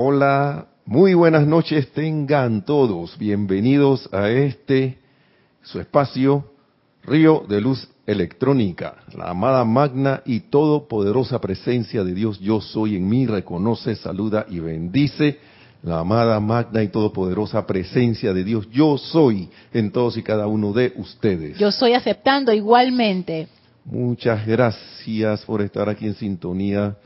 Hola, muy buenas noches tengan todos. Bienvenidos a este, su espacio, Río de Luz Electrónica. La amada magna y todopoderosa presencia de Dios yo soy en mí reconoce, saluda y bendice. La amada magna y todopoderosa presencia de Dios yo soy en todos y cada uno de ustedes. Yo soy aceptando igualmente. Muchas gracias por estar aquí en sintonía.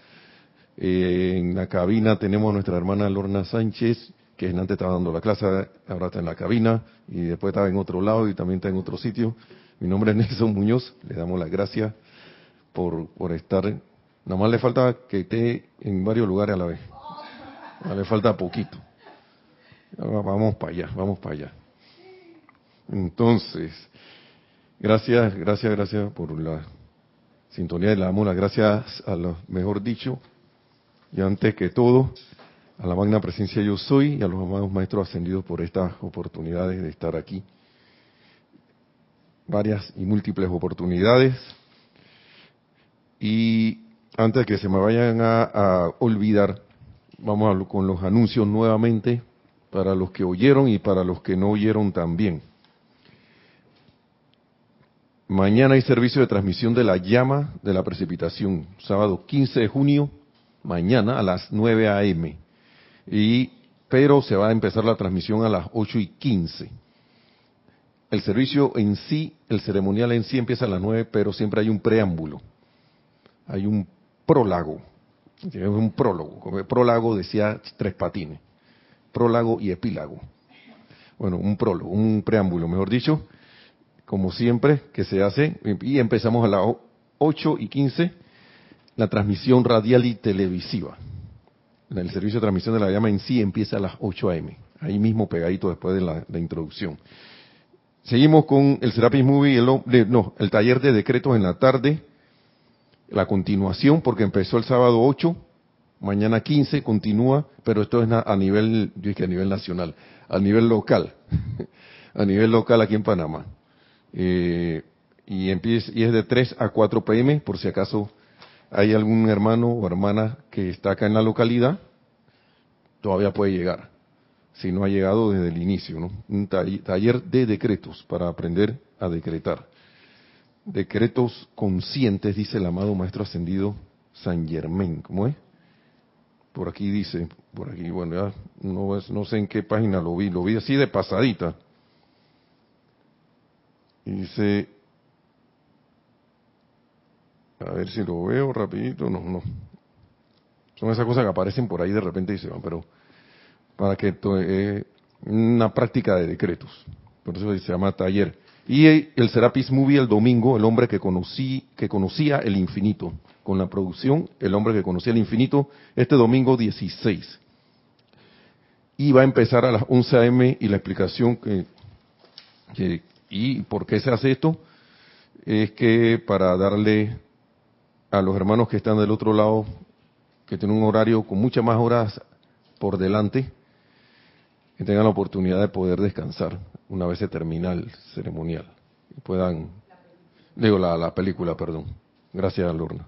Eh, en la cabina tenemos a nuestra hermana Lorna Sánchez, que antes estaba dando la clase, ahora está en la cabina y después estaba en otro lado y también está en otro sitio. Mi nombre es Nelson Muñoz, le damos las gracias por, por estar. Nada más le falta que esté en varios lugares a la vez. Le falta poquito. Vamos para allá, vamos para allá. Entonces, gracias, gracias, gracias por la sintonía y le damos las gracias a lo mejor dicho. Y antes que todo, a la magna presencia yo soy y a los amados maestros ascendidos por estas oportunidades de estar aquí. Varias y múltiples oportunidades. Y antes de que se me vayan a, olvidar, vamos a, con los anuncios nuevamente para los que oyeron y para los que no oyeron también. Mañana hay servicio de transmisión de la llama de la precipitación, sábado 15 de junio, mañana a las 9 a.m. Y, pero se va a empezar la transmisión a las 8 y 15. El servicio en sí, el ceremonial en sí empieza a las 9, pero siempre hay un preámbulo. Hay un prólago. Es un prólogo. Como prólago decía tres patines. Prólago y epílago. Bueno, un prólogo, un preámbulo, mejor dicho como siempre, que se hace, y empezamos a las 8 y 15, la transmisión radial y televisiva. El servicio de transmisión de la llama en sí empieza a las 8 a.m., ahí mismo pegadito después de la, introducción. Seguimos con el Serapis Movie, el, no, el taller de decretos en la tarde, la continuación, porque empezó el sábado 8, mañana 15 continúa, pero esto es a nivel, yo dije a nivel nacional, a nivel local, a nivel local aquí en Panamá. Eh, y, empieza, y es de 3 a 4 pm, por si acaso hay algún hermano o hermana que está acá en la localidad, todavía puede llegar, si no ha llegado desde el inicio, ¿no? Un taller de decretos para aprender a decretar. Decretos conscientes, dice el amado Maestro Ascendido San Germán, ¿cómo es? Por aquí dice, por aquí, bueno, ya no, no sé en qué página lo vi, lo vi así de pasadita dice, a ver si lo veo rapidito, no, no. Son esas cosas que aparecen por ahí de repente y se van, pero para que eh, una práctica de decretos. Por eso se llama taller. Y el Serapis Movie el domingo, el hombre que conocí, que conocía el infinito. Con la producción, el hombre que conocía el infinito, este domingo 16. Y va a empezar a las 11 a.m. y la explicación que, ¿Y por qué se hace esto? Es que para darle a los hermanos que están del otro lado, que tienen un horario con muchas más horas por delante, que tengan la oportunidad de poder descansar una vez se termina el ceremonial. Y puedan, digo, la, la película, perdón. Gracias, Lorna.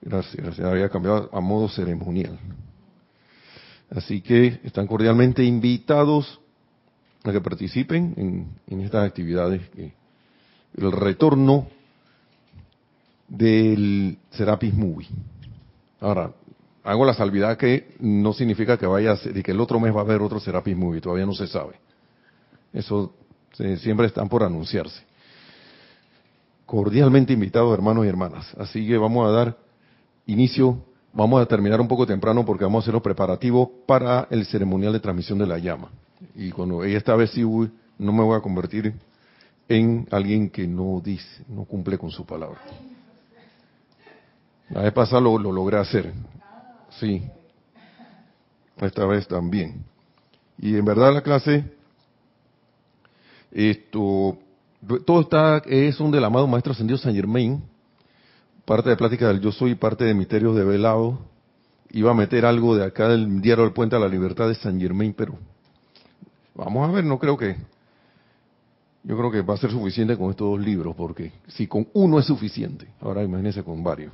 Gracias, gracias. Había cambiado a modo ceremonial. Así que están cordialmente invitados a que participen en, estas actividades. el retorno del Serapis Movie. Ahora, hago la salvedad que no significa que vaya a ser, y que el otro mes va a haber otro Serapis Movie, todavía no se sabe. Eso siempre están por anunciarse. Cordialmente invitados, hermanos y hermanas. Así que vamos a dar inicio, vamos a terminar un poco temprano porque vamos a hacer los preparativos para el ceremonial de transmisión de la llama y cuando esta vez sí no me voy a convertir en alguien que no dice, no cumple con su palabra. La vez pasada lo, lo logré hacer, sí. Esta vez también. Y en verdad la clase, esto, todo está, es un del amado Maestro Ascendido San Germain, parte de plática del yo soy, parte de misterios de velado. Iba a meter algo de acá del diario del Puente a la Libertad de San Germain, pero Vamos a ver, no creo que... Yo creo que va a ser suficiente con estos dos libros, porque si con uno es suficiente, ahora imagínense con varios.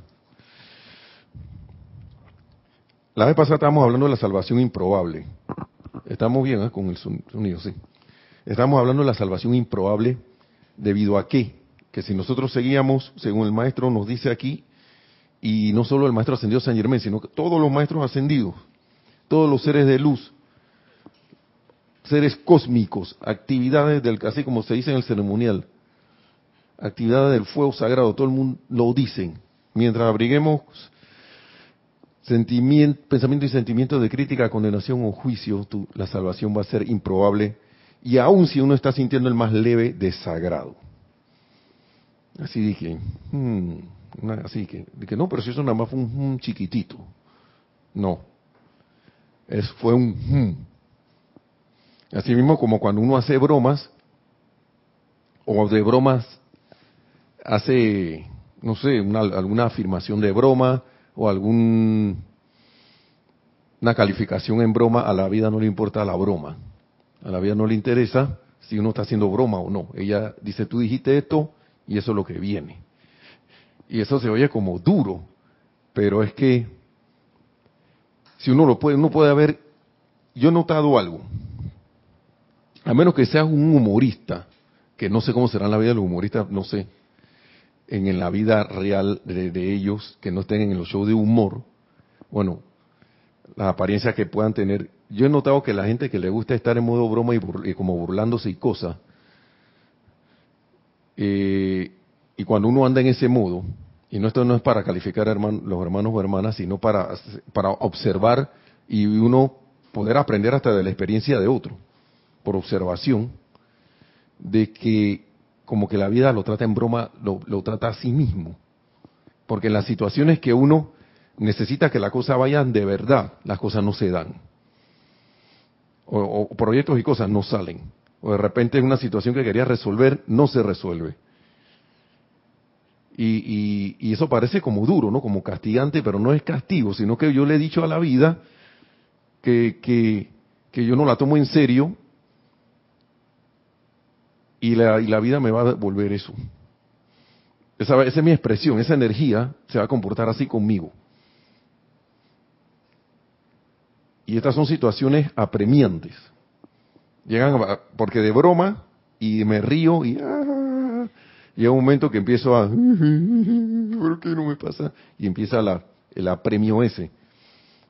La vez pasada estábamos hablando de la salvación improbable. Estamos bien ¿eh? con el sonido, sí. Estamos hablando de la salvación improbable debido a qué? Que si nosotros seguíamos, según el maestro nos dice aquí, y no solo el maestro ascendido San Germán, sino que todos los maestros ascendidos, todos los seres de luz, seres cósmicos, actividades del, así como se dice en el ceremonial, actividades del fuego sagrado, todo el mundo lo dicen. Mientras abriguemos pensamiento y sentimiento de crítica, condenación o juicio, la salvación va a ser improbable, y aun si uno está sintiendo el más leve desagrado. Así dije, hmm, así que, dije, no, pero si eso nada más fue un, chiquitito. No, es, fue un hmm. Así mismo como cuando uno hace bromas, o de bromas hace, no sé, alguna afirmación de broma, o algún una calificación en broma, a la vida no le importa la broma. A la vida no le interesa si uno está haciendo broma o no. Ella dice, tú dijiste esto y eso es lo que viene. Y eso se oye como duro, pero es que si uno lo puede, uno puede haber, yo he notado algo, a menos que seas un humorista, que no sé cómo será la vida de los humoristas, no sé, en, la vida real de, ellos, que no estén en los shows de humor, bueno, las apariencias que puedan tener. Yo he notado que la gente que le gusta estar en modo broma y, como burlándose y cosas, eh, y cuando uno anda en ese modo, y no esto no es para calificar a los hermanos o hermanas, sino para, para observar y uno poder aprender hasta de la experiencia de otro, por observación, de que como que la vida lo trata en broma, lo, trata a sí mismo. Porque en las situaciones que uno necesita que las cosas vayan de verdad, las cosas no se dan. O, proyectos y cosas no salen. O de repente en una situación que quería resolver, no se resuelve. Y, eso parece como duro, ¿no? Como castigante, pero no es castigo, sino que yo le he dicho a la vida que yo no la tomo en serio y la, y la vida me va a devolver eso. Esa, es mi expresión, esa energía se va a comportar así conmigo. Y estas son situaciones apremiantes. Llegan porque de broma y me río y ah, llega un momento que empiezo a ¿por qué no me pasa? Y empieza la, el apremio ese,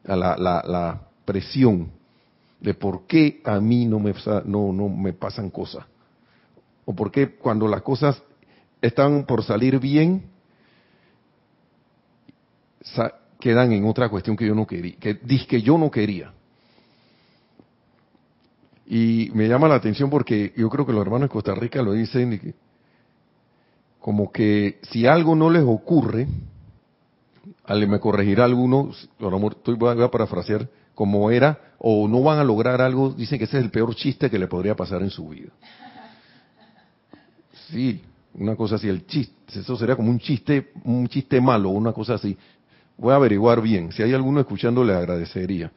a la, la, la presión de por qué a mí no me, no, no me pasan cosas o por qué cuando las cosas están por salir bien, quedan en otra cuestión que yo no quería, que que yo no quería. Y me llama la atención porque yo creo que los hermanos de Costa Rica lo dicen como que si algo no les ocurre, me corregirá alguno, estoy, voy a parafrasear, como era, o no van a lograr algo, dicen que ese es el peor chiste que le podría pasar en su vida. Sí, una cosa así, el chiste, eso sería como un chiste, un chiste malo, una cosa así. Voy a averiguar bien, si hay alguno escuchando le agradecería.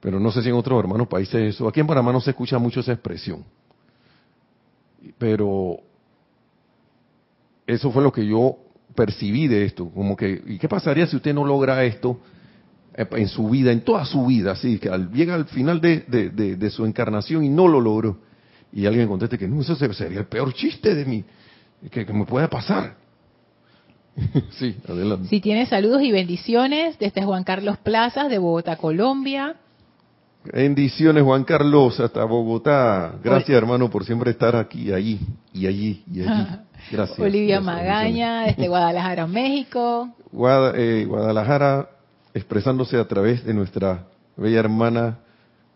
Pero no sé si en otros hermanos países eso, aquí en Panamá no se escucha mucho esa expresión. Pero eso fue lo que yo percibí de esto, como que, ¿y qué pasaría si usted no logra esto en su vida, en toda su vida, así que llega al final de, de, su encarnación y no lo logró? Y alguien conteste que no, eso sería el peor chiste de mí, que, me pueda pasar. sí, adelante. Si tiene saludos y bendiciones desde Juan Carlos Plazas de Bogotá, Colombia. Bendiciones Juan Carlos hasta Bogotá. Gracias hermano por siempre estar aquí, allí y allí y allí. Gracias. Olivia Magaña desde Guadalajara, México. Eh, Guadalajara expresándose a través de nuestra bella hermana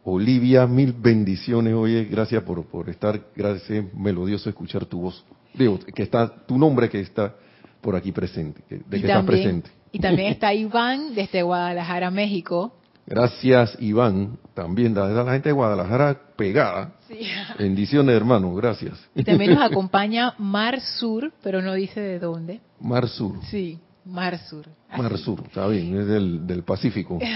Olivia, mil bendiciones, oye, gracias por, por estar, gracias, melodioso escuchar tu voz. Digo, que está, tu nombre que está por aquí presente, de que estás presente. Y también está Iván desde Guadalajara, México. Gracias, Iván, también, la, la gente de Guadalajara pegada. Sí. Bendiciones, hermano, gracias. Y también nos acompaña Mar Sur, pero no dice de dónde. Mar Sur. Sí. Mar Sur. Mar Sur, está bien, es del, del Pacífico.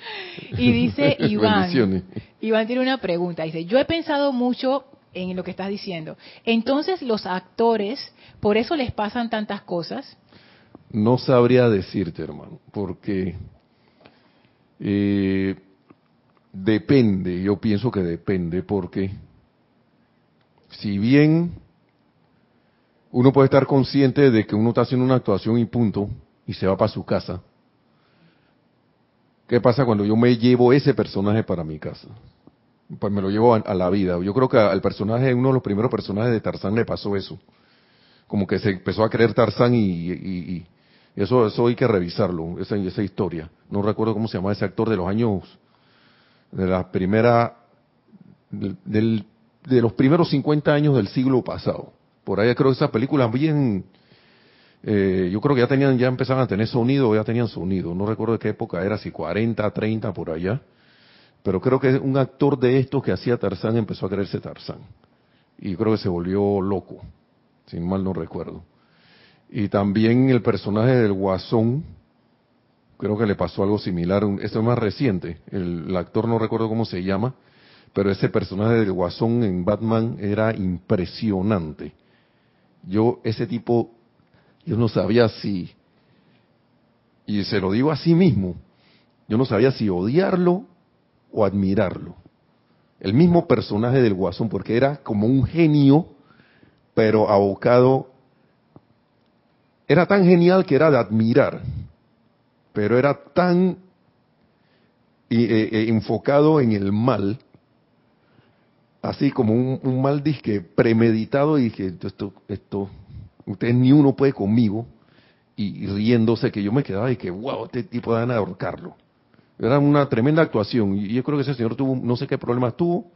y dice Iván, Iván tiene una pregunta, dice, yo he pensado mucho en lo que estás diciendo. Entonces los actores, por eso les pasan tantas cosas. No sabría decirte, hermano, porque Eh, depende, yo pienso que depende, porque si bien uno puede estar consciente de que uno está haciendo una actuación y punto, y se va para su casa, ¿qué pasa cuando yo me llevo ese personaje para mi casa? Pues me lo llevo a, la vida. Yo creo que al personaje, uno de los primeros personajes de Tarzán le pasó eso. Como que se empezó a creer Tarzán y, eso, eso hay que revisarlo, esa, esa historia. No recuerdo cómo se llama ese actor de los años, de la primera, del, de los primeros 50 años del siglo pasado. Por ahí creo que esas películas bien, eh, yo creo que ya tenían, ya empezaban a tener sonido, ya tenían sonido. No recuerdo de qué época era, si 40, 30 por allá. Pero creo que un actor de estos que hacía Tarzán empezó a creerse Tarzán. Y creo que se volvió loco, si mal no recuerdo. Y también el personaje del Guasón, creo que le pasó algo similar. Esto es más reciente. el actor no recuerdo cómo se llama, pero ese personaje del Guasón en Batman era impresionante. Yo, ese tipo, yo no sabía si, y se lo digo a sí mismo, yo no sabía si odiarlo o admirarlo. El mismo personaje del Guasón, porque era como un genio, pero abocado, era tan genial que era de admirar, pero era tan eh, eh, enfocado en el mal, así como un, mal disque premeditado y dije, esto, esto, ustedes ni uno puede conmigo, y, riéndose que yo me quedaba y que, wow, este tipo van a ahorcarlo. Era una tremenda actuación y yo creo que ese señor tuvo, no sé qué problemas tuvo,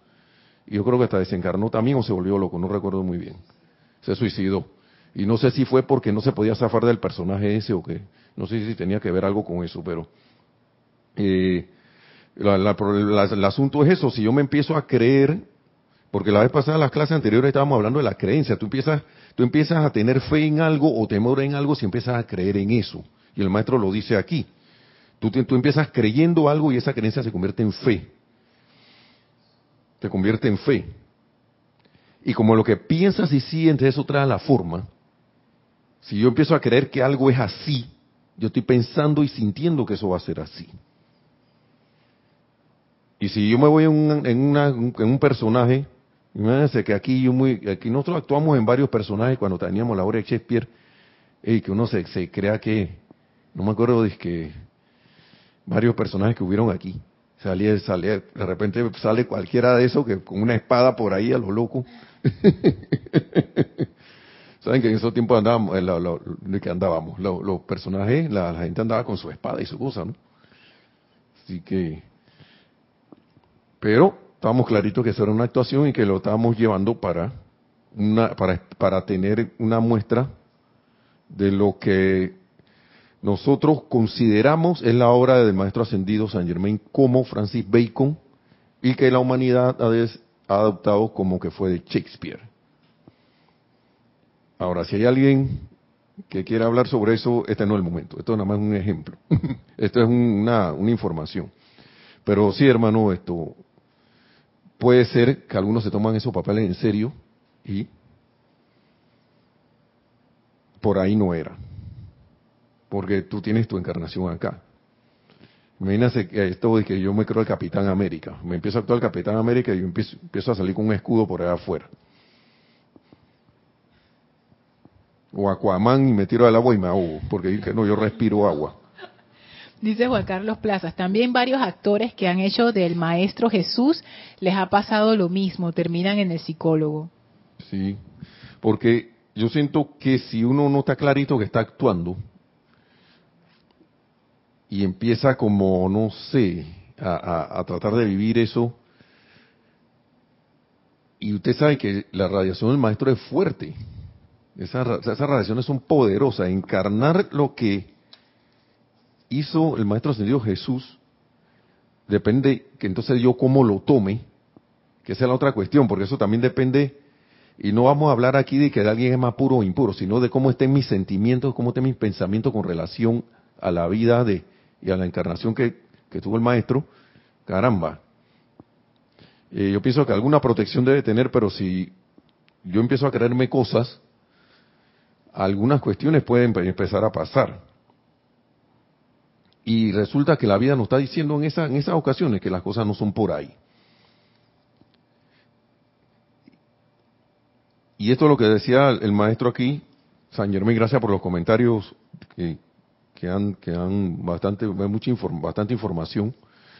y yo creo que hasta desencarnó también o se volvió loco, no recuerdo muy bien. Se suicidó. Y no sé si fue porque no se podía zafar del personaje ese o qué. No sé si tenía que ver algo con eso, pero... Eh, el asunto es eso, si yo me empiezo a creer porque la vez pasada en las clases anteriores estábamos hablando de la creencia. Tú empiezas, tú empiezas a tener fe en algo o temor en algo si empiezas a creer en eso. Y el maestro lo dice aquí. Tú, tú empiezas creyendo algo y esa creencia se convierte en fe. Se convierte en fe. Y como lo que piensas y sientes, eso trae la forma. Si yo empiezo a creer que algo es así, yo estoy pensando y sintiendo que eso va a ser así. Y si yo me voy en, un, en, en un personaje Imagínense que aquí yo muy, aquí nosotros actuamos en varios personajes cuando teníamos la obra de Shakespeare, y que uno se, crea que, no me acuerdo de que varios personajes que hubieron aquí. Salía, salía, de repente sale cualquiera de esos que con una espada por ahí a lo loco. Saben que en esos tiempos andábamos, de que andábamos, los, personajes, la, la, gente andaba con su espada y su cosa, ¿no? Así que, pero estábamos claritos que eso era una actuación y que lo estábamos llevando para, una, para, para tener una muestra de lo que nosotros consideramos es la obra del maestro ascendido San Germain como Francis Bacon y que la humanidad ha, adoptado como que fue de Shakespeare. Ahora, si hay alguien que quiera hablar sobre eso, este no es el momento. Esto es nada más un ejemplo. esto es una, una información. Pero sí, hermano, esto, puede ser que algunos se toman esos papeles en serio y por ahí no era. Porque tú tienes tu encarnación acá. Imagínate esto de que yo me creo el Capitán América. Me empiezo a actuar el Capitán América y yo empiezo, empiezo a salir con un escudo por allá afuera. O Aquaman y me tiro al agua y me ahogo. Porque no, yo respiro agua. Dice Juan Carlos Plazas, también varios actores que han hecho del Maestro Jesús les ha pasado lo mismo, terminan en el psicólogo. Sí, porque yo siento que si uno no está clarito que está actuando y empieza como, no sé, a, tratar de vivir eso, y usted sabe que la radiación del maestro es fuerte, esas, esas radiaciones son poderosas, encarnar lo que hizo el Maestro Ascendido Jesús, depende que entonces yo cómo lo tome, que esa es la otra cuestión, porque eso también depende, y no vamos a hablar aquí de que alguien es más puro o impuro, sino de cómo estén mis sentimientos, cómo estén mis pensamientos con relación a la vida de y a la encarnación que, tuvo el Maestro. Caramba. Eh, yo pienso que alguna protección debe tener, pero si yo empiezo a creerme cosas, algunas cuestiones pueden empezar a pasar. Y resulta que la vida nos está diciendo en, en esas ocasiones que las cosas no son por ahí. Y esto es lo que decía el maestro aquí, San Germán, gracias por los comentarios que, han, que han bastante, mucha bastante información.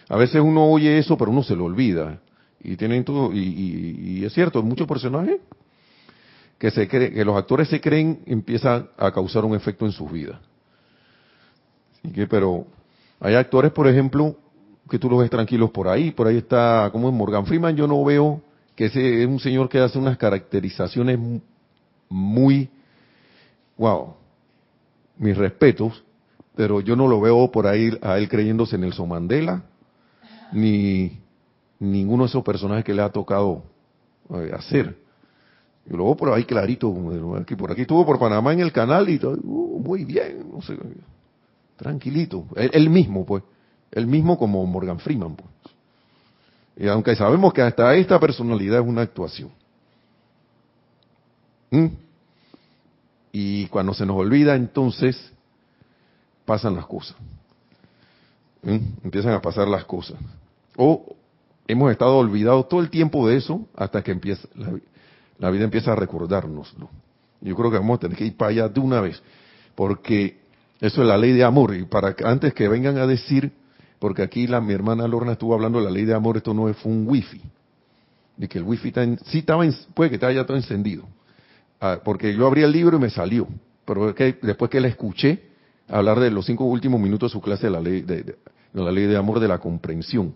A veces uno oye eso, pero uno se lo olvida. Y tienen todo, y, es cierto, muchos personajes que se cree, que los actores se creen empiezan a causar un efecto en sus vidas. Así que, pero hay actores, por ejemplo, que tú los ves tranquilos por ahí, por ahí está, como en Morgan Freeman, yo no veo que ese es un señor que hace unas caracterizaciones muy, wow, mis respetos, pero yo no lo veo por ahí a él creyéndose en Nelson Mandela, ni ninguno de esos personajes que le ha tocado eh, hacer. Yo lo veo por ahí clarito, por aquí estuvo por Panamá en el canal y todo, uh, muy bien, no sé, tranquilito, él, mismo pues, él mismo como Morgan Freeman pues. Y aunque sabemos que hasta esta personalidad es una actuación. ¿Mm? Y cuando se nos olvida, entonces pasan las cosas. ¿Mm? Empiezan a pasar las cosas. O hemos estado olvidados todo el tiempo de eso hasta que empieza la, vida empieza a recordárnoslo. Yo creo que vamos a tener que ir para allá de una vez, porque eso es la ley de amor. Y para antes que vengan a decir, porque aquí la, mi hermana Lorna estuvo hablando de la ley de amor, esto no fue un wifi. De que el wifi está sí estaba, puede que estaba ya todo encendido. Ah, porque yo abrí el libro y me salió. Pero que, después que la escuché hablar de los cinco últimos minutos de su clase de la ley de la ley de amor de la comprensión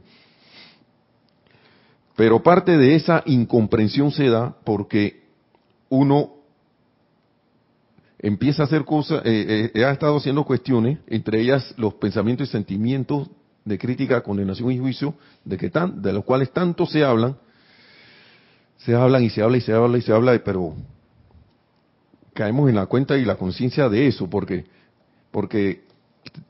pero parte de esa incomprensión se da porque uno empieza a hacer cosas, eh, eh, ha estado haciendo cuestiones, entre ellas los pensamientos y sentimientos de crítica, condenación y juicio, de que tan, de los cuales tanto se hablan, se hablan y se habla y se habla y se habla, pero caemos en la cuenta y la conciencia de eso, porque porque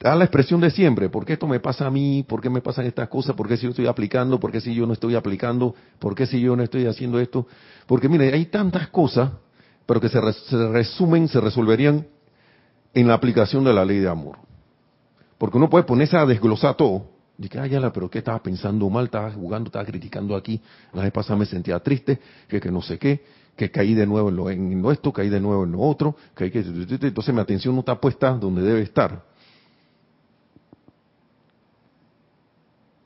da la expresión de siempre, ¿por qué esto me pasa a mí? ¿Por qué me pasan estas cosas? ¿Por qué si yo estoy aplicando? ¿Por qué si yo no estoy aplicando? ¿Por qué si yo no estoy haciendo esto? Porque mire, hay tantas cosas, pero que se, resumen, se resolverían en la aplicación de la ley de amor. Porque uno puede ponerse a desglosar todo. Y que, ay, ya, pero ¿qué estaba pensando mal? Estaba jugando, estaba criticando aquí. La vez pasada me sentía triste, que, que no sé qué, que caí de nuevo en lo, en esto, caí de nuevo en lo otro, que que... Entonces mi atención no está puesta donde debe estar.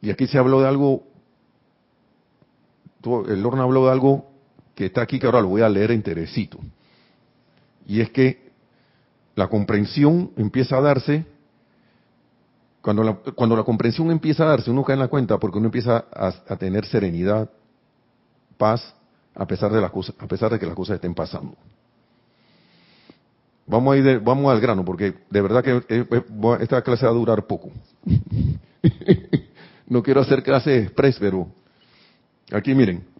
Y aquí se habló de algo, el Lorna habló de algo que está aquí, que ahora lo voy a leer enterecito. Y es que la comprensión empieza a darse, cuando la, cuando la comprensión empieza a darse, uno cae en la cuenta porque uno empieza a, tener serenidad, paz, a pesar de las cosas, a pesar de que las cosas estén pasando. Vamos a ir vamos al grano, porque de verdad que eh, eh, esta clase va a durar poco. no quiero hacer clase express, pero aquí miren.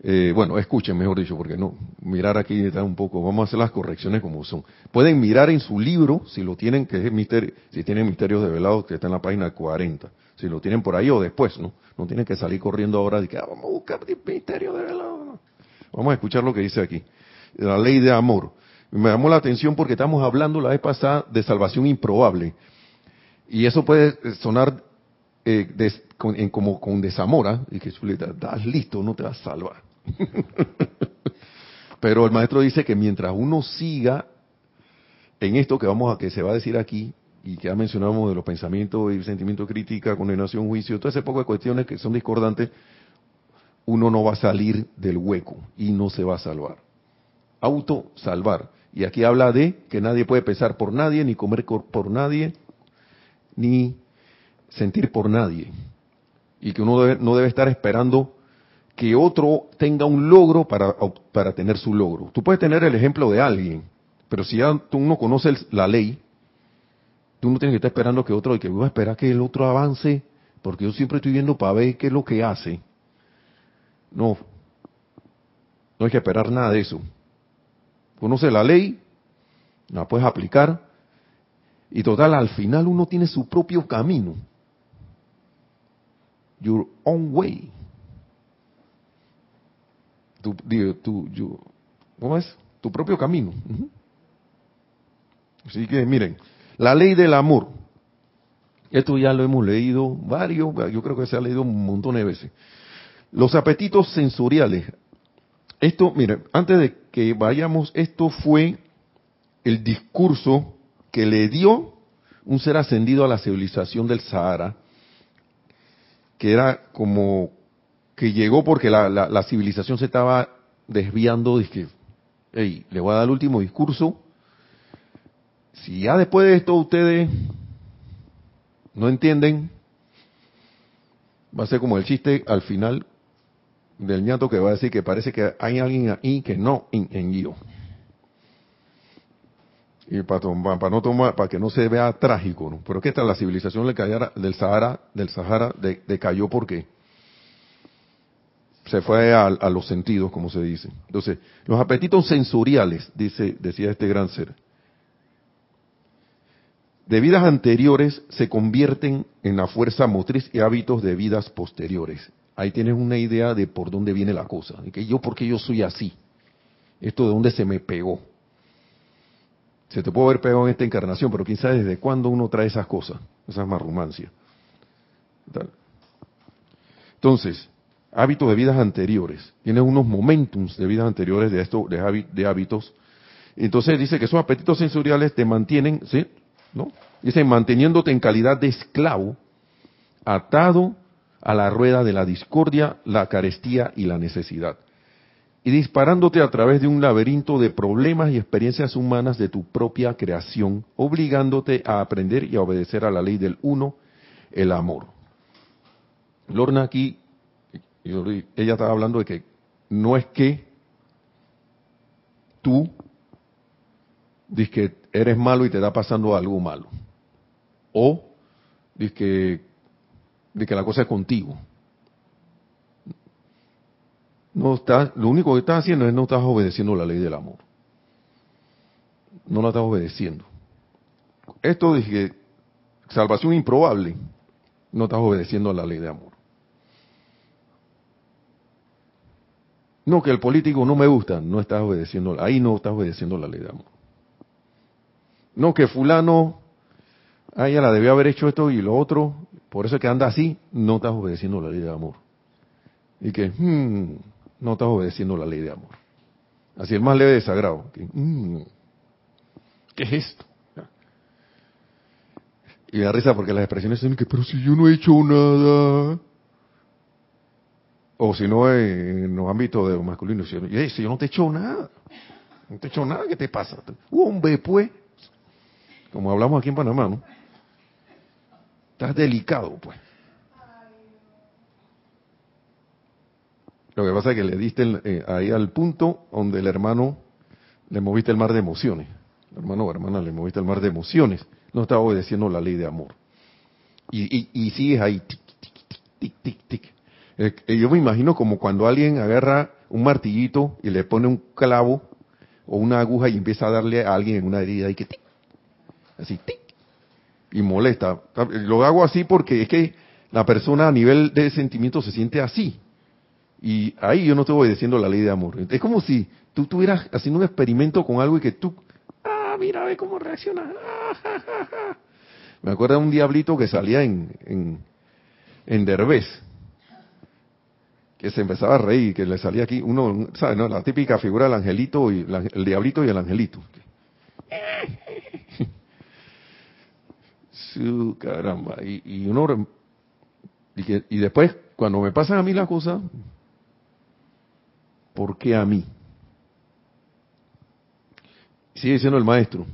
Eh, bueno, escuchen, mejor dicho, porque no, mirar aquí está un poco, vamos a hacer las correcciones como son. Pueden mirar en su libro, si lo tienen, que es misterio, si tienen misterios de velado, que está en la página 40. Si lo tienen por ahí o después, ¿no? No tienen que salir corriendo ahora de que ah, vamos a buscar misterio de velado. Vamos a escuchar lo que dice aquí. La ley de amor. Me llamó la atención porque estamos hablando la vez pasada de salvación improbable. Y eso puede sonar eh, con, como con desamora, y que estás listo, no te vas a salvar. Pero el maestro dice que mientras uno siga en esto que vamos a que se va a decir aquí y que ya mencionamos de los pensamientos y sentimientos crítica, condenación, juicio, todo ese poco de cuestiones que son discordantes, uno no va a salir del hueco y no se va a salvar. Auto salvar. Y aquí habla de que nadie puede pesar por nadie, ni comer por nadie, ni sentir por nadie. Y que uno no debe estar esperando que otro tenga un logro para, para tener su logro. Tú puedes tener el ejemplo de alguien, pero si ya tú no conoces la ley, tú no tienes que estar esperando que otro, y que voy a esperar que el otro avance, porque yo siempre estoy viendo para ver qué es lo que hace. No, no hay que esperar nada de eso. Conoce la ley, la puedes aplicar, y total, al final uno tiene su propio camino your own way. Tu, tu, ¿Cómo es? Tu propio camino. Así que miren, la ley del amor. Esto ya lo hemos leído varios, yo creo que se ha leído un montón de veces. Los apetitos sensoriales. Esto, mire, antes de que vayamos, esto fue el discurso que le dio un ser ascendido a la civilización del Sahara, que era como que llegó porque la, civilización se estaba desviando, dije, hey, le voy a dar el último discurso. Si ya después de esto ustedes no entienden, va a ser como el chiste al final del ñato que va a decir que parece que hay alguien ahí que no entendió. Y para, para, no tomar, para que no se vea trágico. Pero que esta la civilización del Sahara, del Sahara decayó porque se fue a, los sentidos, como se dice. Entonces, los apetitos sensoriales, dice, decía este gran ser, de vidas anteriores se convierten en la fuerza motriz y hábitos de vidas posteriores. Ahí tienes una idea de por dónde viene la cosa. De que yo, porque yo soy así? Esto de dónde se me pegó. Se te puede haber pegado en esta encarnación, pero quién sabe desde cuándo uno trae esas cosas, esas marrumancias. Entonces, hábitos de vidas anteriores. Tienes unos momentums de vidas anteriores de esto, de hábitos. Entonces dice que esos apetitos sensoriales te mantienen, ¿sí? ¿no? Dice, manteniéndote en calidad de esclavo, atado a la rueda de la discordia, la carestía y la necesidad, y disparándote a través de un laberinto de problemas y experiencias humanas de tu propia creación, obligándote a aprender y a obedecer a la ley del uno, el amor. Lorna aquí, ella estaba hablando de que no es que tú dices que eres malo y te da pasando algo malo. O dices que, que la cosa es contigo. No está, lo único que estás haciendo es no estás obedeciendo la ley del amor. No la estás obedeciendo. Esto que salvación improbable, no estás obedeciendo a la ley de amor. No, que el político no me gusta, no estás obedeciendo, ahí no estás obedeciendo la ley de amor. No, que fulano, a ella la debió haber hecho esto y lo otro, por eso es que anda así, no estás obedeciendo la ley de amor. Y que, hmm, no estás obedeciendo la ley de amor. Así el más leve desagrado. Que, hmm, ¿Qué es esto? Y da risa porque las expresiones son que, pero si yo no he hecho nada. O si no, en los ámbitos de lo masculino, si yo no te he hecho nada. No te he hecho nada, ¿qué te pasa? Hombre, pues como hablamos aquí en Panamá, ¿no? Estás delicado, pues. Lo que pasa es que le diste eh, ahí al punto donde el hermano le moviste el mar de emociones. hermano o hermana le moviste el mar de emociones. No está obedeciendo la ley de amor. Y, y, sigues ahí, tic, tic, tic, tic, eh, eh, yo me imagino como cuando alguien agarra un martillito y le pone un clavo o una aguja y empieza a darle a alguien en una herida y que así, y molesta. Lo hago así porque es que la persona a nivel de sentimiento se siente así. Y ahí yo no estoy obedeciendo la ley de amor. Es como si tú estuvieras haciendo un experimento con algo y que tú, ah, mira, ve cómo reacciona. Me acuerdo de un diablito que salía en, en, en Derbez, que se empezaba a reír, que le salía aquí uno, ¿sabes? No? La típica figura del angelito y el diablito y el angelito. Su caramba. Y, uno. Y, y después, cuando me pasan a mí las cosas, ¿por qué a mí? Sigue diciendo el maestro.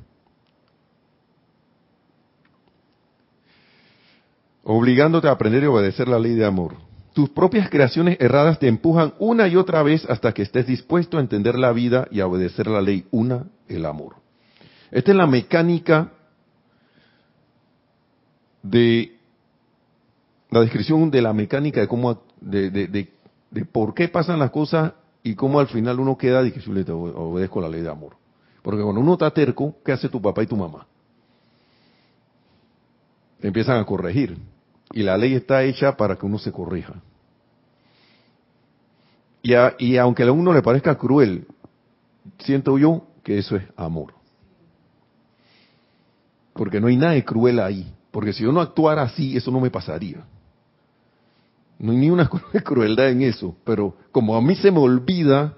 Obligándote a aprender y obedecer la ley de amor. Tus propias creaciones erradas te empujan una y otra vez hasta que estés dispuesto a entender la vida y a obedecer la ley una, el amor. Esta es la mecánica de la descripción de la mecánica de cómo, de, de, de, por qué pasan las cosas y cómo al final uno queda de que yo le obedezco la ley de amor. Porque cuando uno está terco, ¿qué hace tu papá y tu mamá? Te empiezan a corregir. Y la ley está hecha para que uno se corrija. Y, y aunque a uno le parezca cruel, siento yo que eso es amor. Porque no hay nada de cruel ahí Porque si yo no actuara así, eso no me pasaría. No hay ni una crueldad en eso, pero como a mí se me olvida,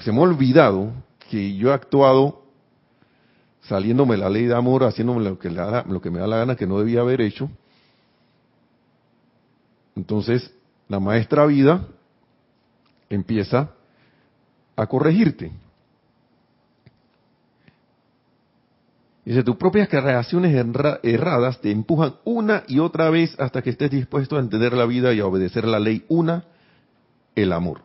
se me ha olvidado que yo he actuado saliéndome la ley de amor, haciéndome lo que, lo que me da la gana que no debía haber hecho. Entonces, la maestra vida empieza a corregirte. Dice, tus propias reacciones erradas te empujan una y otra vez hasta que estés dispuesto a entender la vida y a obedecer la ley. Una, el amor.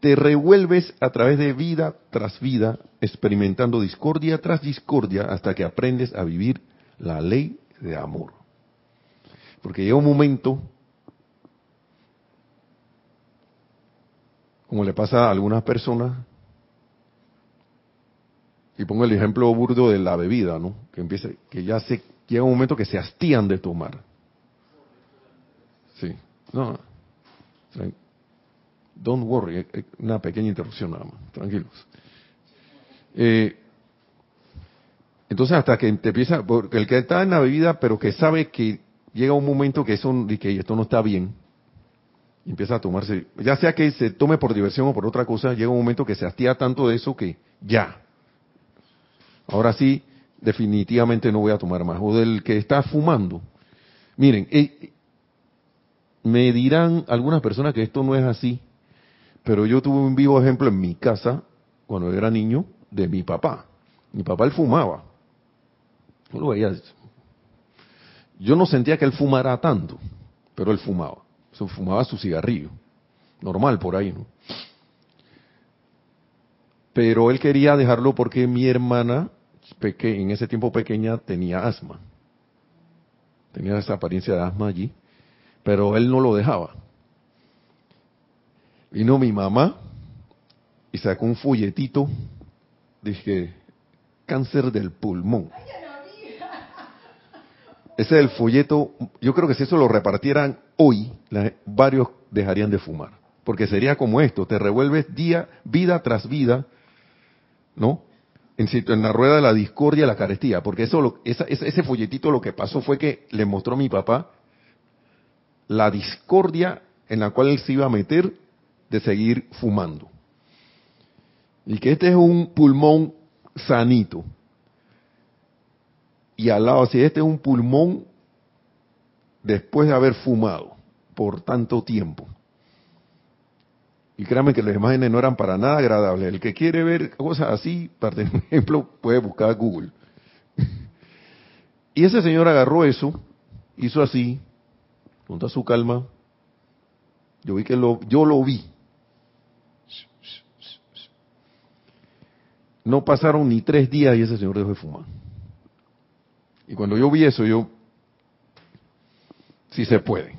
Te revuelves a través de vida tras vida, experimentando discordia tras discordia, hasta que aprendes a vivir la ley de amor. Porque llega un momento, como le pasa a algunas personas, y pongo el ejemplo burdo de la bebida, ¿no? Que empieza, que ya se llega un momento que se hastían de tomar. Sí, no, don't worry, una pequeña interrupción nada más, tranquilos. Eh, entonces hasta que te empieza, porque el que está en la bebida, pero que sabe que llega un momento que eso, que esto no está bien, empieza a tomarse, ya sea que se tome por diversión o por otra cosa, llega un momento que se hastía tanto de eso que ya, Ahora sí, definitivamente no voy a tomar más. O del que está fumando. Miren, eh, me dirán algunas personas que esto no es así, pero yo tuve un vivo ejemplo en mi casa, cuando era niño, de mi papá. Mi papá él fumaba. Yo lo veía. Yo no sentía que él fumara tanto, pero él fumaba. Se fumaba su cigarrillo. Normal por ahí, ¿no? Pero él quería dejarlo porque mi hermana en ese tiempo pequeña tenía asma. Tenía esa apariencia de asma allí, pero él no lo dejaba. Vino mi mamá y sacó un folletito, dije, cáncer del pulmón. Ese es el folleto, yo creo que si eso lo repartieran hoy, varios dejarían de fumar. Porque sería como esto, te revuelves día, vida tras vida, ¿no? en, la rueda de la discordia, la carestía, porque eso, ese folletito lo que pasó fue que le mostró a mi papá la discordia en la cual él se iba a meter de seguir fumando. Y que este es un pulmón sanito. Y al lado, si este es un pulmón después de haber fumado por tanto tiempo. Y créanme que las imágenes no eran para nada agradables. El que quiere ver cosas así, por ejemplo, puede buscar Google. Y ese señor agarró eso, hizo así, con toda su calma. Yo vi que lo, yo lo vi. No pasaron ni tres días y ese señor dejó de fumar. Y cuando yo vi eso, yo, sí se puede.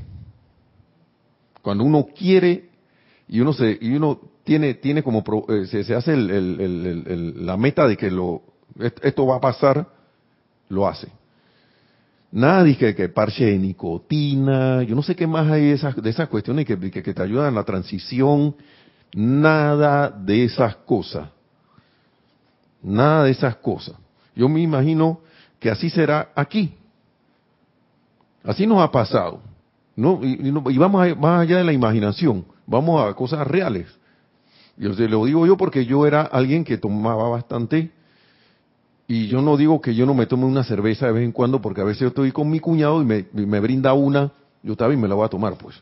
Cuando uno quiere y uno se y uno tiene tiene como eh, se, hace la meta de que lo esto va a pasar lo hace. Nada dice que, parche de nicotina yo no sé qué más hay de esas de esas cuestiones que, que, te ayudan en la transición nada de esas cosas. Nada de esas cosas. Yo me imagino que así será aquí así nos ha pasado no y, y vamos más allá de la imaginación Vamos a cosas reales. Yo se lo digo yo porque yo era alguien que tomaba bastante y yo no digo que yo no me tome una cerveza de vez en cuando porque a veces yo estoy con mi cuñado y me, brinda una, yo también me la voy a tomar pues.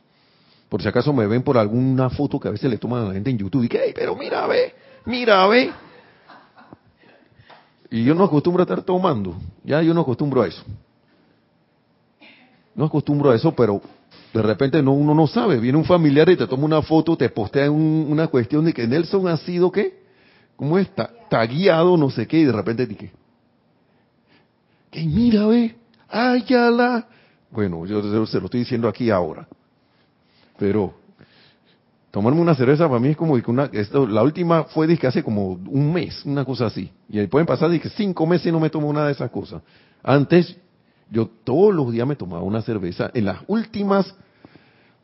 Por si acaso me ven por alguna foto que a veces le toman a la gente en YouTube y que, pero mira, ve, mira, ve. Y yo no acostumbro a estar tomando, ya yo no acostumbro a eso. No acostumbro a eso, pero de repente no, uno no sabe, viene un familiar y te toma una foto, te postea una cuestión de que Nelson ha sido, ¿qué? ¿Cómo está? Tagueado, no sé qué, y de repente dije, que mira, ve, la Bueno, yo se lo estoy diciendo aquí ahora. Pero tomarme una cerveza para mí es como que una, esto, la última fue que hace como un mes, una cosa así. Y ahí pueden pasar que cinco meses y no me tomo nada de esas cosas. Antes yo todos los días me tomaba una cerveza en las últimas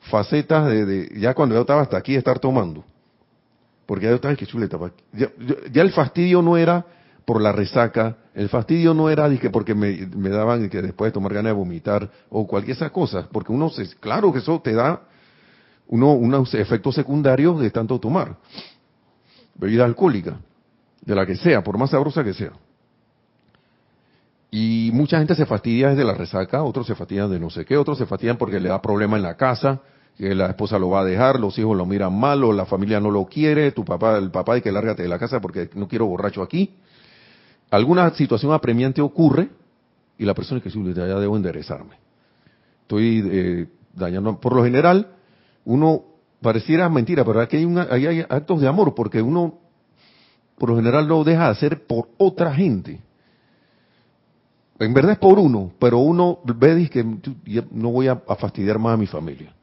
facetas de, ya cuando yo estaba hasta aquí de estar tomando. Porque ya yo estaba que chuleta. Ya, ya, el fastidio no era por la resaca. El fastidio no era que porque me, me daban que después de tomar ganas de vomitar o cualquier esa cosa, porque uno se, claro que eso te da uno, unos efectos secundarios de tanto tomar. Bebida alcohólica, de la que sea, por más sabrosa que sea. Y mucha gente se fastidia desde la resaca, otros se fastidian de no sé qué, otros se fastidian porque le da problema en la casa, que la esposa lo va a dejar, los hijos lo miran mal, o la familia no lo quiere, tu papá, el papá, y que lárgate de la casa porque no quiero borracho aquí. Alguna situación apremiante ocurre y la persona es que ya debo enderezarme. Estoy eh, dañando, por lo general, uno pareciera mentira, pero aquí hay, hay actos de amor porque uno, por lo general, lo deja de hacer por otra gente en verdad es por uno, pero uno ve que no voy a, fastidiar más a mi familia.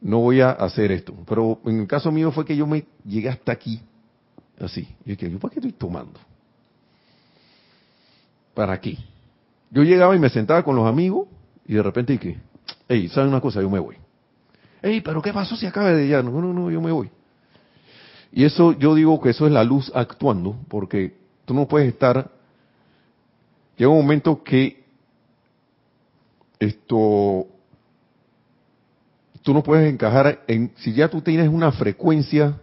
No voy a hacer esto. Pero en el caso mío fue que yo me llegué hasta aquí, así. Y dije, ¿yo para qué estoy tomando? ¿Para qué? Yo llegaba y me sentaba con los amigos y de repente dije, hey, ¿saben una cosa? Yo me voy. Hey, pero ¿qué pasó si acaba de ya? No, no, no, yo me voy. Y eso, yo digo que eso es la luz actuando, porque tú no puedes estar llega un momento que esto tú no puedes encajar en si ya tú tienes una frecuencia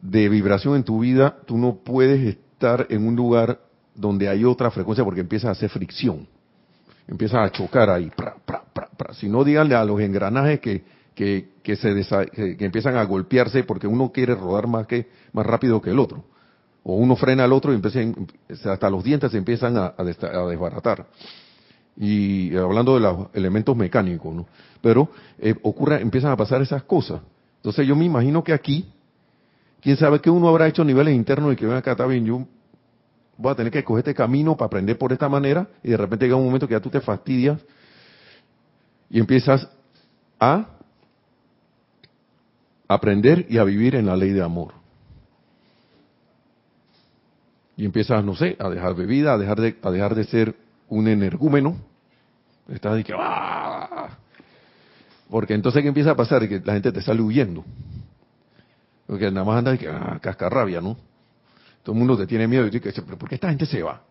de vibración en tu vida, tú no puedes estar en un lugar donde hay otra frecuencia porque empiezas a hacer fricción. Empiezas a chocar ahí. Si no, díganle a los engranajes que, que, que se que empiezan a golpearse porque uno quiere rodar más, que, más rápido que el otro o uno frena al otro y empieza, hasta los dientes se empiezan a, desbaratar. Y hablando de los elementos mecánicos, ¿no? Pero eh, ocurre, empiezan a pasar esas cosas. Entonces yo me imagino que aquí, quién sabe que uno habrá hecho niveles internos y que ven acá, está yo voy a tener que coger este camino para aprender por esta manera y de repente llega un momento que ya tú te fastidias y empiezas a aprender y a vivir en la ley de amor y empiezas, no sé, a dejar bebida, a dejar de, a dejar de ser un energúmeno. Estás de que, ¡ah! Porque entonces, ¿qué empieza a pasar? Que la gente te sale huyendo. Porque nada más anda de que, ¡ah! Cascarrabia, ¿no? Todo el mundo te tiene miedo y dice, ¿pero por qué esta gente se va?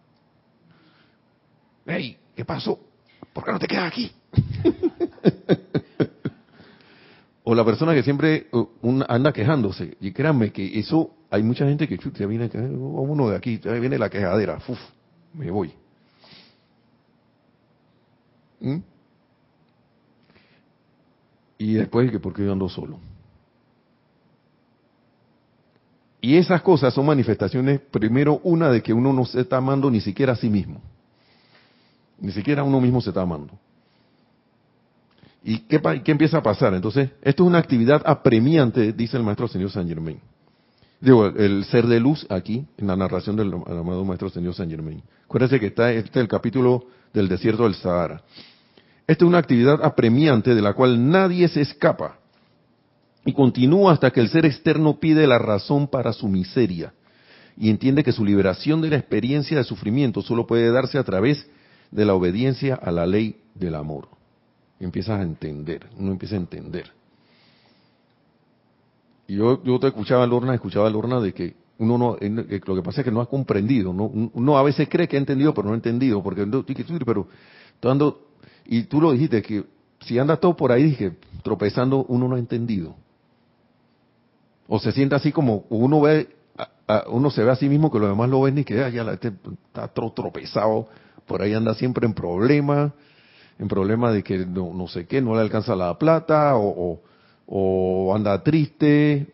¡Ey! ¿Qué pasó? ¿Por qué no te quedas aquí? o la persona que siempre anda quejándose. Y créanme que eso hay mucha gente que ya viene uno de aquí, ya viene la quejadera, uf, me voy. ¿Mm? Y después que porque yo ando solo. Y esas cosas son manifestaciones, primero una de que uno no se está amando ni siquiera a sí mismo. Ni siquiera uno mismo se está amando. ¿Y qué, qué empieza a pasar? Entonces, esto es una actividad apremiante, dice el maestro señor San Germain digo, el ser de luz aquí, en la narración del amado Maestro Señor San Germain. Acuérdense que está este el capítulo del desierto del Sahara. Esta es una actividad apremiante de la cual nadie se escapa y continúa hasta que el ser externo pide la razón para su miseria y entiende que su liberación de la experiencia de sufrimiento solo puede darse a través de la obediencia a la ley del amor. Empiezas a entender, uno empieza a entender. Y yo, yo te escuchaba, Lorna, escuchaba, Lorna, de que uno no, lo que pasa es que no ha comprendido, ¿no? uno a veces cree que ha entendido, pero no ha entendido, porque, pero, y tú lo dijiste, que si anda todo por ahí, dije, tropezando, uno no ha entendido. O se siente así como uno ve, uno se ve a sí mismo que los demás lo ven y que ah, ya este está tropezado, por ahí anda siempre en problemas, en problemas de que no, no sé qué, no le alcanza la plata, o anda triste,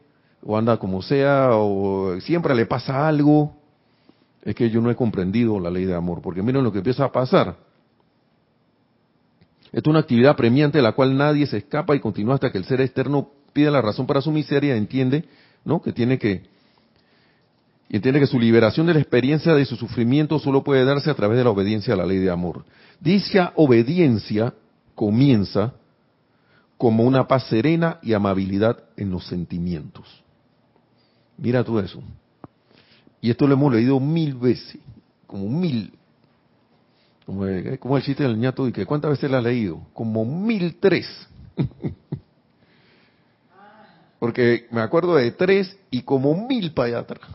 o anda como sea, o siempre le pasa algo, es que yo no he comprendido la ley de amor, porque miren lo que empieza a pasar. Esto es una actividad premiante de la cual nadie se escapa y continúa hasta que el ser externo pide la razón para su miseria, entiende, ¿no? Que tiene que entiende que su liberación de la experiencia de su sufrimiento solo puede darse a través de la obediencia a la ley de amor. Dicha obediencia comienza como una paz serena y amabilidad en los sentimientos. Mira todo eso. Y esto lo hemos leído mil veces, como mil. Como, el chiste del ñato y que cuántas veces lo ha leído, como mil tres. Porque me acuerdo de tres y como mil para allá atrás.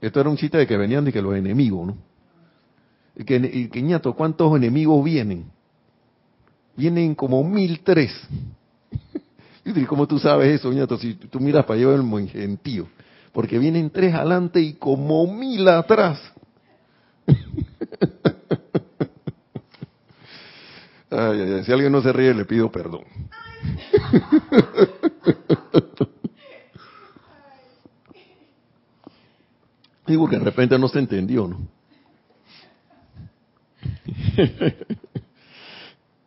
Esto era un chiste de que venían de que los enemigos, ¿no? Y que, y que ñato, ¿cuántos enemigos vienen? Vienen como mil tres. ¿cómo tú sabes eso, ñato? Si tú miras para allá el gentío. Porque vienen tres adelante y como mil atrás. Si alguien no se ríe, le pido perdón. Y porque de repente no se entendió, ¿no?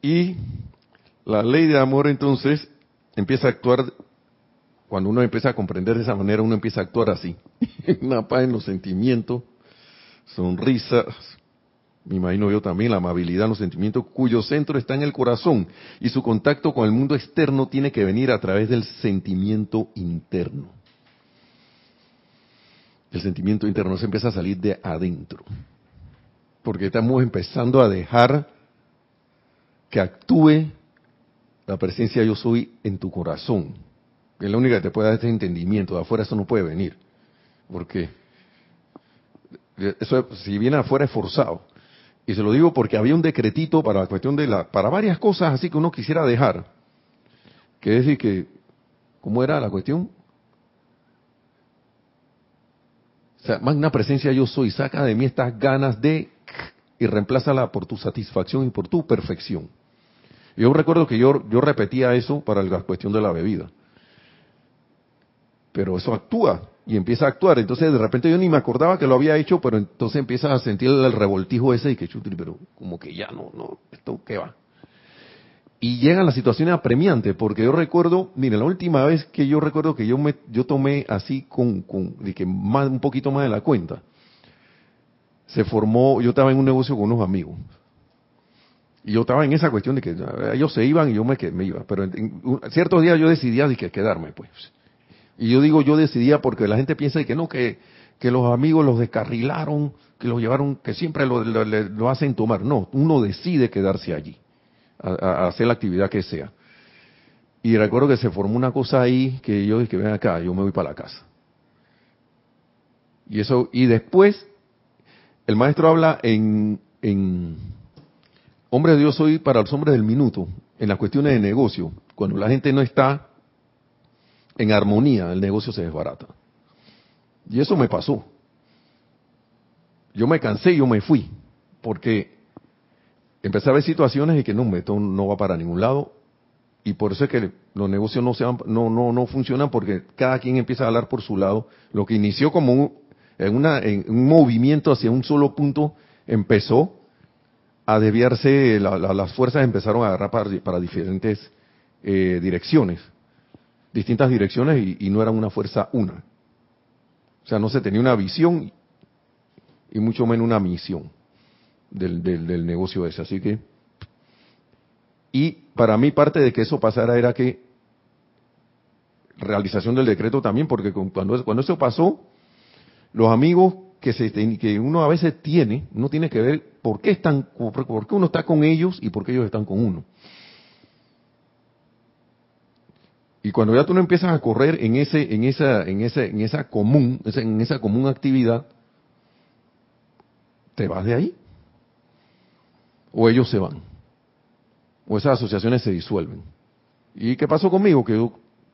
y la ley de amor entonces empieza a actuar, cuando uno empieza a comprender de esa manera, uno empieza a actuar así. Una paz en los sentimientos, sonrisas, me imagino yo también, la amabilidad en los sentimientos, cuyo centro está en el corazón y su contacto con el mundo externo tiene que venir a través del sentimiento interno el sentimiento interno se empieza a salir de adentro. Porque estamos empezando a dejar que actúe la presencia yo soy en tu corazón. es la única que te puede dar este entendimiento. De afuera eso no puede venir. Porque eso si viene afuera es forzado. Y se lo digo porque había un decretito para la cuestión de la, para varias cosas así que uno quisiera dejar. Que decir que, ¿cómo era la cuestión? O sea, magna presencia yo soy, saca de mí estas ganas de y reemplázala por tu satisfacción y por tu perfección. Yo recuerdo que yo, yo repetía eso para la cuestión de la bebida. Pero eso actúa y empieza a actuar. Entonces de repente yo ni me acordaba que lo había hecho, pero entonces empiezas a sentir el revoltijo ese y que chutri, pero como que ya no, no, esto qué va y llegan las situaciones apremiantes, porque yo recuerdo, mire, la última vez que yo recuerdo que yo me, yo tomé así con, con que más, un poquito más de la cuenta, se formó, yo estaba en un negocio con unos amigos, y yo estaba en esa cuestión de que ellos se iban y yo me, iba, pero en, ciertos días yo decidía de que quedarme, pues. Y yo digo, yo decidía porque la gente piensa que no, que, que los amigos los descarrilaron, que los llevaron, que siempre lo, lo hacen tomar. No, uno decide quedarse allí a, hacer la actividad que sea. Y recuerdo que se formó una cosa ahí que yo dije, ven acá, yo me voy para la casa. Y eso, y después, el maestro habla en, en Hombre de Dios soy para los hombres del minuto, en las cuestiones de negocio. Cuando la gente no está en armonía, el negocio se desbarata. Y eso me pasó. Yo me cansé yo me fui, porque empecé a ver situaciones y que no, esto no va para ningún lado. Y por eso es que los negocios no, se no, no, no funcionan porque cada quien empieza a hablar por su lado. Lo que inició como un, en, una, en un movimiento hacia un solo punto empezó a desviarse, las fuerzas empezaron a agarrar para, diferentes eh, direcciones, distintas direcciones y, no era una fuerza una. O sea, no se tenía una visión y mucho menos una misión del, del, negocio ese. Así que, y para mí parte de que eso pasara era que realización del decreto también, porque cuando, cuando eso pasó, los amigos que, se, que uno a veces tiene, uno tiene que ver por qué están, por qué uno está con ellos y por qué ellos están con uno. Y cuando ya tú no empiezas a correr en ese, en esa, en ese, en esa común, en esa común actividad, te vas de ahí o ellos se van, o esas asociaciones se disuelven. ¿Y qué pasó conmigo? Que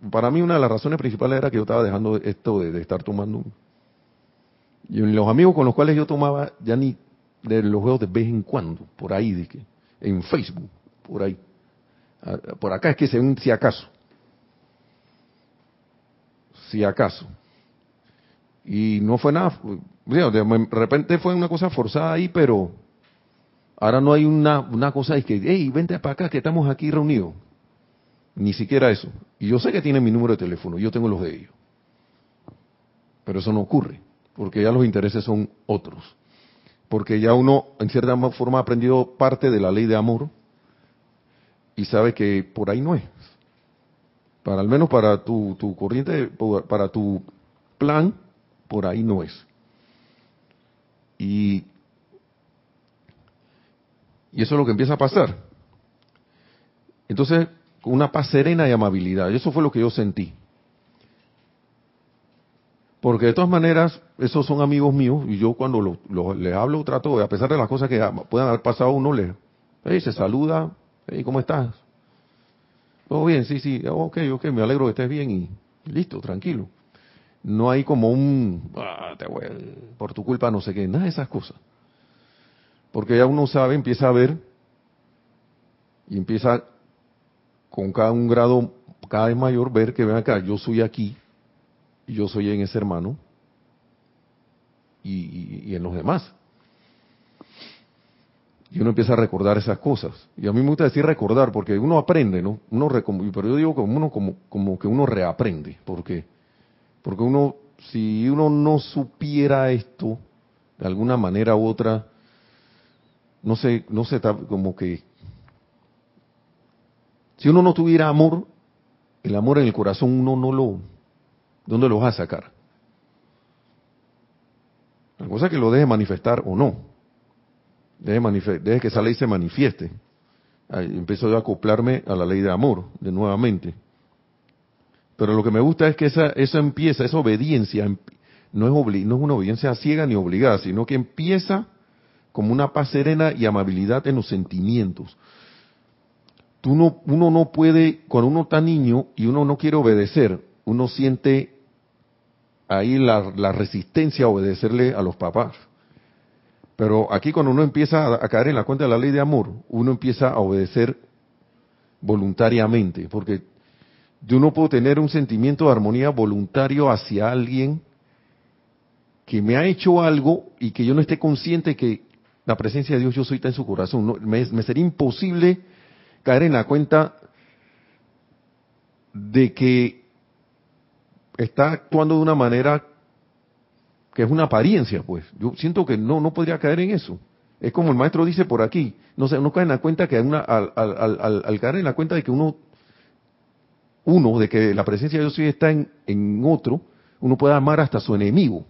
para mí una de las razones principales era que yo estaba dejando esto de, estar tomando. Y los amigos con los cuales yo tomaba, ya ni de los juegos de vez en cuando, por ahí, de que, en Facebook, por ahí. Ah, por acá es que se si acaso. Si acaso. Y no fue nada, de repente fue una cosa forzada ahí, pero Ahora no hay una, una cosa de que, hey, vente para acá, que estamos aquí reunidos. Ni siquiera eso. Y yo sé que tienen mi número de teléfono, yo tengo los de ellos. Pero eso no ocurre, porque ya los intereses son otros. Porque ya uno, en cierta forma, ha aprendido parte de la ley de amor y sabe que por ahí no es. Para al menos para tu, tu corriente, para tu plan, por ahí no es. Y eso es lo que empieza a pasar. Entonces, con una paz serena y amabilidad. Eso fue lo que yo sentí. Porque de todas maneras, esos son amigos míos y yo cuando les hablo trato, a pesar de las cosas que puedan haber pasado, uno le hey, se saluda, hey, ¿cómo estás? Todo bien, sí, sí, ok, ok, me alegro que estés bien y listo, tranquilo. No hay como un, ah, te voy, por tu culpa no sé qué, nada de esas cosas. Porque ya uno sabe, empieza a ver y empieza con cada un grado cada vez mayor ver que ven acá, yo soy aquí y yo soy en ese hermano y, en los demás. Y uno empieza a recordar esas cosas. Y a mí me gusta decir recordar, porque uno aprende, ¿no? Uno pero yo digo como uno como, como que uno reaprende. ¿Por qué? Porque uno, si uno no supiera esto, de alguna manera u otra, no sé, no sé, como que si uno no tuviera amor, el amor en el corazón uno no lo, ¿dónde lo va a sacar? La cosa es que lo deje manifestar o no. Deje, deje que esa ley se manifieste. empiezo yo a acoplarme a la ley de amor, de nuevamente. Pero lo que me gusta es que esa, eso empieza, esa obediencia, no es, no es una obediencia ciega ni obligada, sino que empieza como una paz serena y amabilidad en los sentimientos tú no, uno no puede, cuando uno está niño y uno no quiere obedecer, uno siente ahí la, la resistencia a obedecerle a los papás. Pero aquí cuando uno empieza a, caer en la cuenta de la ley de amor, uno empieza a obedecer voluntariamente, porque yo no puedo tener un sentimiento de armonía voluntario hacia alguien que me ha hecho algo y que yo no esté consciente que la presencia de Dios yo soy está en su corazón. me, me sería imposible caer en la cuenta de que está actuando de una manera que es una apariencia, pues. Yo siento que no, no podría caer en eso. Es como el maestro dice por aquí, no sé, no cae en la cuenta que una, al, caer en la cuenta de que uno, uno, de que la presencia de Dios está en, en otro, uno puede amar hasta su enemigo.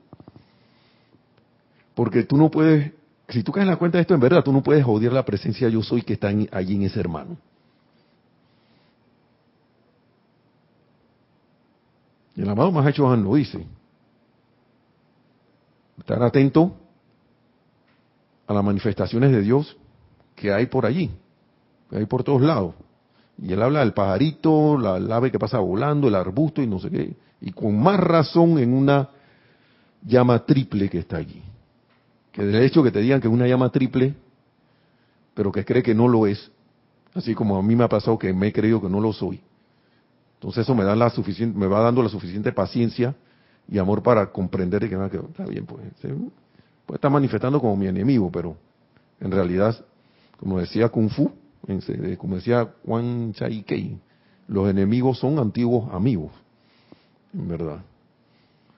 Porque tú no puedes si tú caes en la cuenta de esto, en verdad, tú no puedes odiar la presencia yo soy que está allí en ese hermano. Y el amado Mahacho lo dice. Estar atento a las manifestaciones de Dios que hay por allí, que hay por todos lados. Y él habla del pajarito, la, ave que pasa volando, el arbusto y no sé qué. Y con más razón en una llama triple que está allí que del hecho que te digan que es una llama triple, pero que cree que no lo es, así como a mí me ha pasado que me he creído que no lo soy. Entonces eso me da la suficiente, me va dando la suficiente paciencia y amor para comprender que, ah, está bien, pues, puede estar manifestando como mi enemigo, pero en realidad, como decía Kung Fu, como decía Juan Chai Kei, los enemigos son antiguos amigos, en verdad.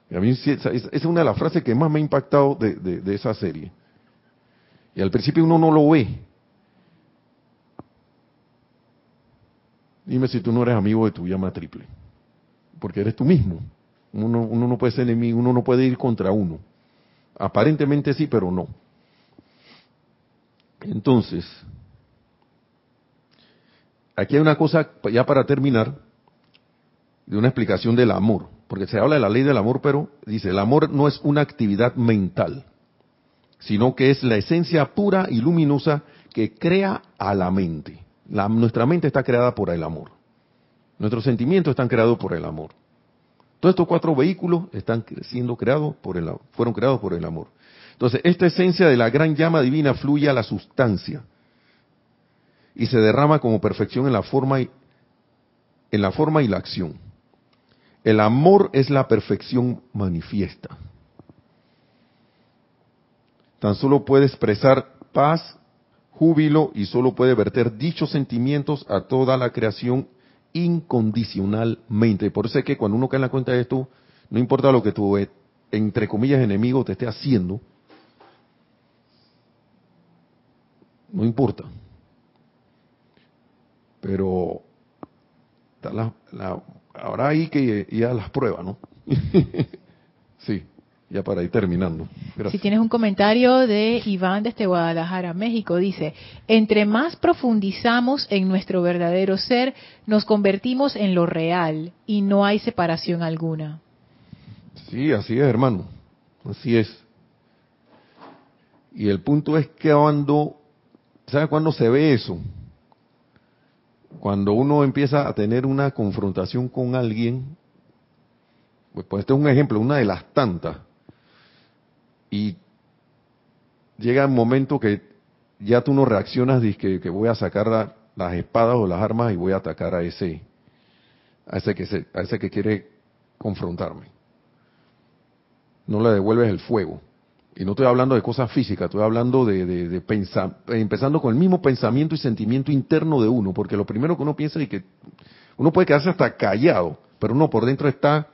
Y a mí esa es una de las frases que más me ha impactado de, esa serie. Y al principio uno no lo ve. Dime si tú no eres amigo de tu llama triple. Porque eres tú mismo. Uno, uno no puede ser enemigo, uno no puede ir contra uno. Aparentemente sí, pero no. Entonces, aquí hay una cosa, ya para terminar, de una explicación del amor porque se habla de la ley del amor, pero dice, el amor no es una actividad mental, sino que es la esencia pura y luminosa que crea a la mente. Nuestra mente está creada por el amor. Nuestros sentimientos están creados por el amor. Todos estos cuatro vehículos están siendo creados por el fueron creados por el amor. Entonces, esta esencia de la gran llama divina fluye a la sustancia y se derrama como perfección en la forma y, en la forma y la acción. El amor es la perfección manifiesta. Tan solo puede expresar paz, júbilo y solo puede verter dichos sentimientos a toda la creación incondicionalmente. Por eso es que cuando uno cae en la cuenta de esto, no importa lo que tu, entre comillas, enemigo te esté haciendo, no importa. Pero la, la, ahora hay que ir a las pruebas, ¿no? sí, ya para ir terminando. Si tienes un comentario de Iván desde Guadalajara, México, dice, entre más profundizamos en nuestro verdadero ser, nos convertimos en lo real y no hay separación alguna. Sí, así es, hermano. Así es. Y el punto es que cuando, ¿sabe cuándo se ve eso? Cuando uno empieza a tener una confrontación con alguien, pues, pues este es un ejemplo, una de las tantas, y llega un momento que ya tú no reaccionas y que, que voy a sacar las espadas o las armas y voy a atacar a ese, a ese que se, a ese que quiere confrontarme. No le devuelves el fuego. Y no estoy hablando de cosas físicas, estoy hablando de, de, empezando con el mismo pensamiento y sentimiento interno de uno, porque lo primero que uno piensa es que uno puede quedarse hasta callado, pero uno por dentro está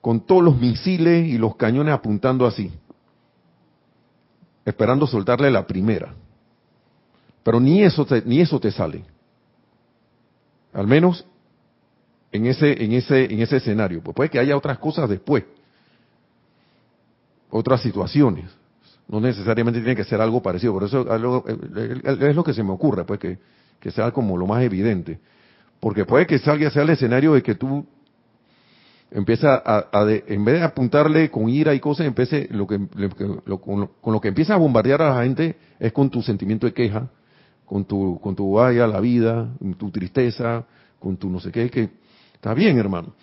con todos los misiles y los cañones apuntando así, esperando soltarle la primera. Pero ni eso te, ni eso te sale. Al menos en ese, en ese, en ese escenario. Pues puede que haya otras cosas después. Otras situaciones. No necesariamente tiene que ser algo parecido. Por eso es lo que se me ocurre, pues que, que sea como lo más evidente. Porque puede que salga sea el escenario de que tú empieza a, en vez de apuntarle con ira y cosas, empiece lo que, con, lo, que empieza a bombardear a la gente es con tu sentimiento de queja, con tu con tu vaya la vida, tu tristeza, con tu no sé qué, que está bien, hermano.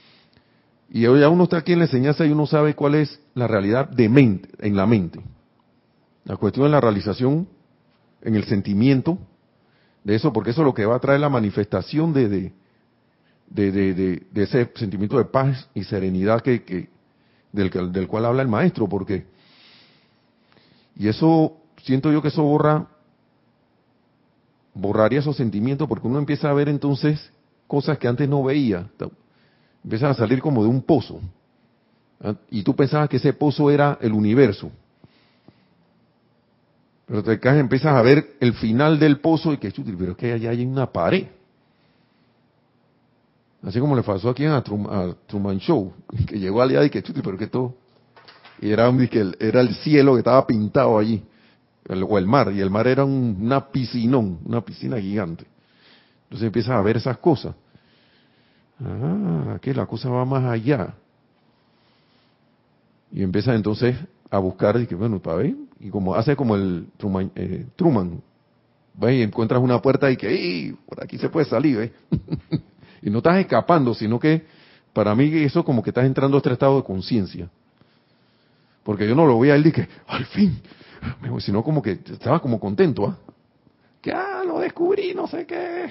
Y hoy ya uno está aquí en la enseñanza y uno sabe cuál es la realidad de mente, en la mente. La cuestión de la realización en el sentimiento de eso, porque eso es lo que va a traer la manifestación de de, de, de, ese sentimiento de paz y serenidad que, que del, del, cual habla el maestro, porque y eso siento yo que eso borra borraría esos sentimientos porque uno empieza a ver entonces cosas que antes no veía, empiezan a salir como de un pozo ¿ah? y tú pensabas que ese pozo era el universo. Pero te caes, empiezas a ver el final del pozo y que, pero es que allá hay una pared. Así como le pasó aquí a Truman, Show, que llegó al día y que chuti, pero que todo. Era, era el cielo que estaba pintado allí, o el mar, y el mar era una piscinón, una piscina gigante. Entonces empiezas a ver esas cosas. Ah, que la cosa va más allá. Y empiezas entonces a buscar, y que bueno, para ver, y como hace como el Truman, eh, Truman y encuentras una puerta y que, por aquí se puede salir, ¿eh? Y no estás escapando, sino que para mí eso como que estás entrando a otro estado de conciencia. Porque yo no lo voy a él y que, al fin, sino como que estaba como contento, ¿ah? Que, ah, lo descubrí, no sé qué.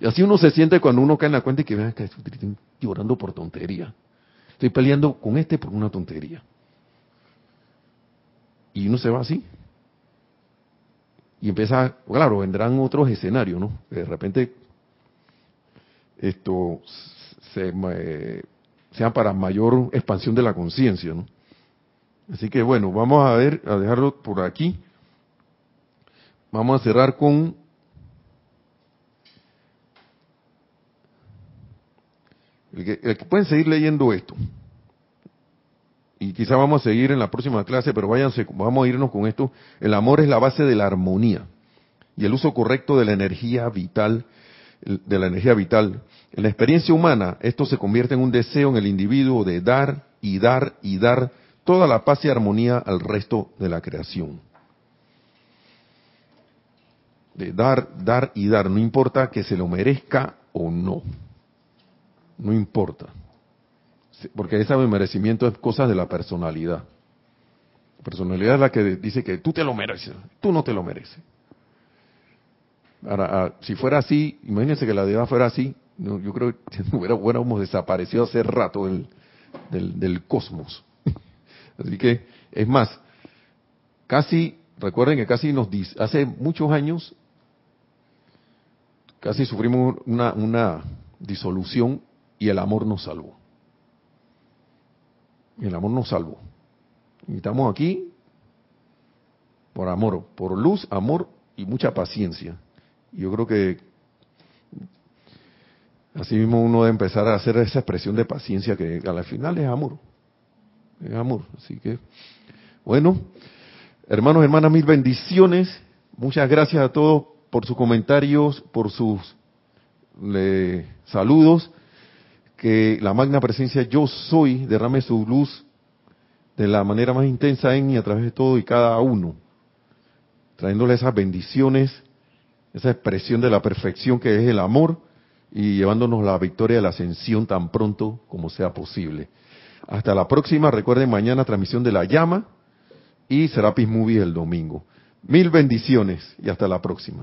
Y así uno se siente cuando uno cae en la cuenta y que, vea que estoy llorando por tontería. Estoy peleando con este por una tontería. Y uno se va así. Y empieza, claro, vendrán otros escenarios, ¿no? De repente esto se, sea para mayor expansión de la conciencia. Así que bueno, vamos a ver, a dejarlo por aquí. Vamos a cerrar con el que, pueden seguir leyendo esto. Y quizá vamos a seguir en la próxima clase, pero váyanse, vamos a irnos con esto. El amor es la base de la armonía y el uso correcto de la energía vital de la energía vital. En la experiencia humana, esto se convierte en un deseo en el individuo de dar y dar y dar toda la paz y armonía al resto de la creación. De dar, dar y dar, no importa que se lo merezca o no. No importa. Porque ese merecimiento es cosa de la personalidad. La personalidad es la que dice que tú te lo mereces, tú no te lo mereces. Ahora, si fuera así, imagínense que la deidad fuera así, yo creo que hubiéramos desaparecido hace rato del, del, cosmos. Así que, es más, casi, recuerden que casi nos, hace muchos años, casi sufrimos una, una disolución y el amor nos salvó. El amor nos salvó. Y estamos aquí por amor, por luz, amor y mucha paciencia. Yo creo que así mismo uno debe empezar a hacer esa expresión de paciencia que al final es amor. Es amor. Así que, bueno, hermanos, hermanas, mil bendiciones. Muchas gracias a todos por sus comentarios, por sus saludos. que la magna presencia yo soy derrame su luz de la manera más intensa en y a través de todo y cada uno, trayéndole esas bendiciones, esa expresión de la perfección que es el amor y llevándonos la victoria de la ascensión tan pronto como sea posible. Hasta la próxima, recuerden mañana transmisión de la llama y Serapis Movie el domingo. Mil bendiciones y hasta la próxima.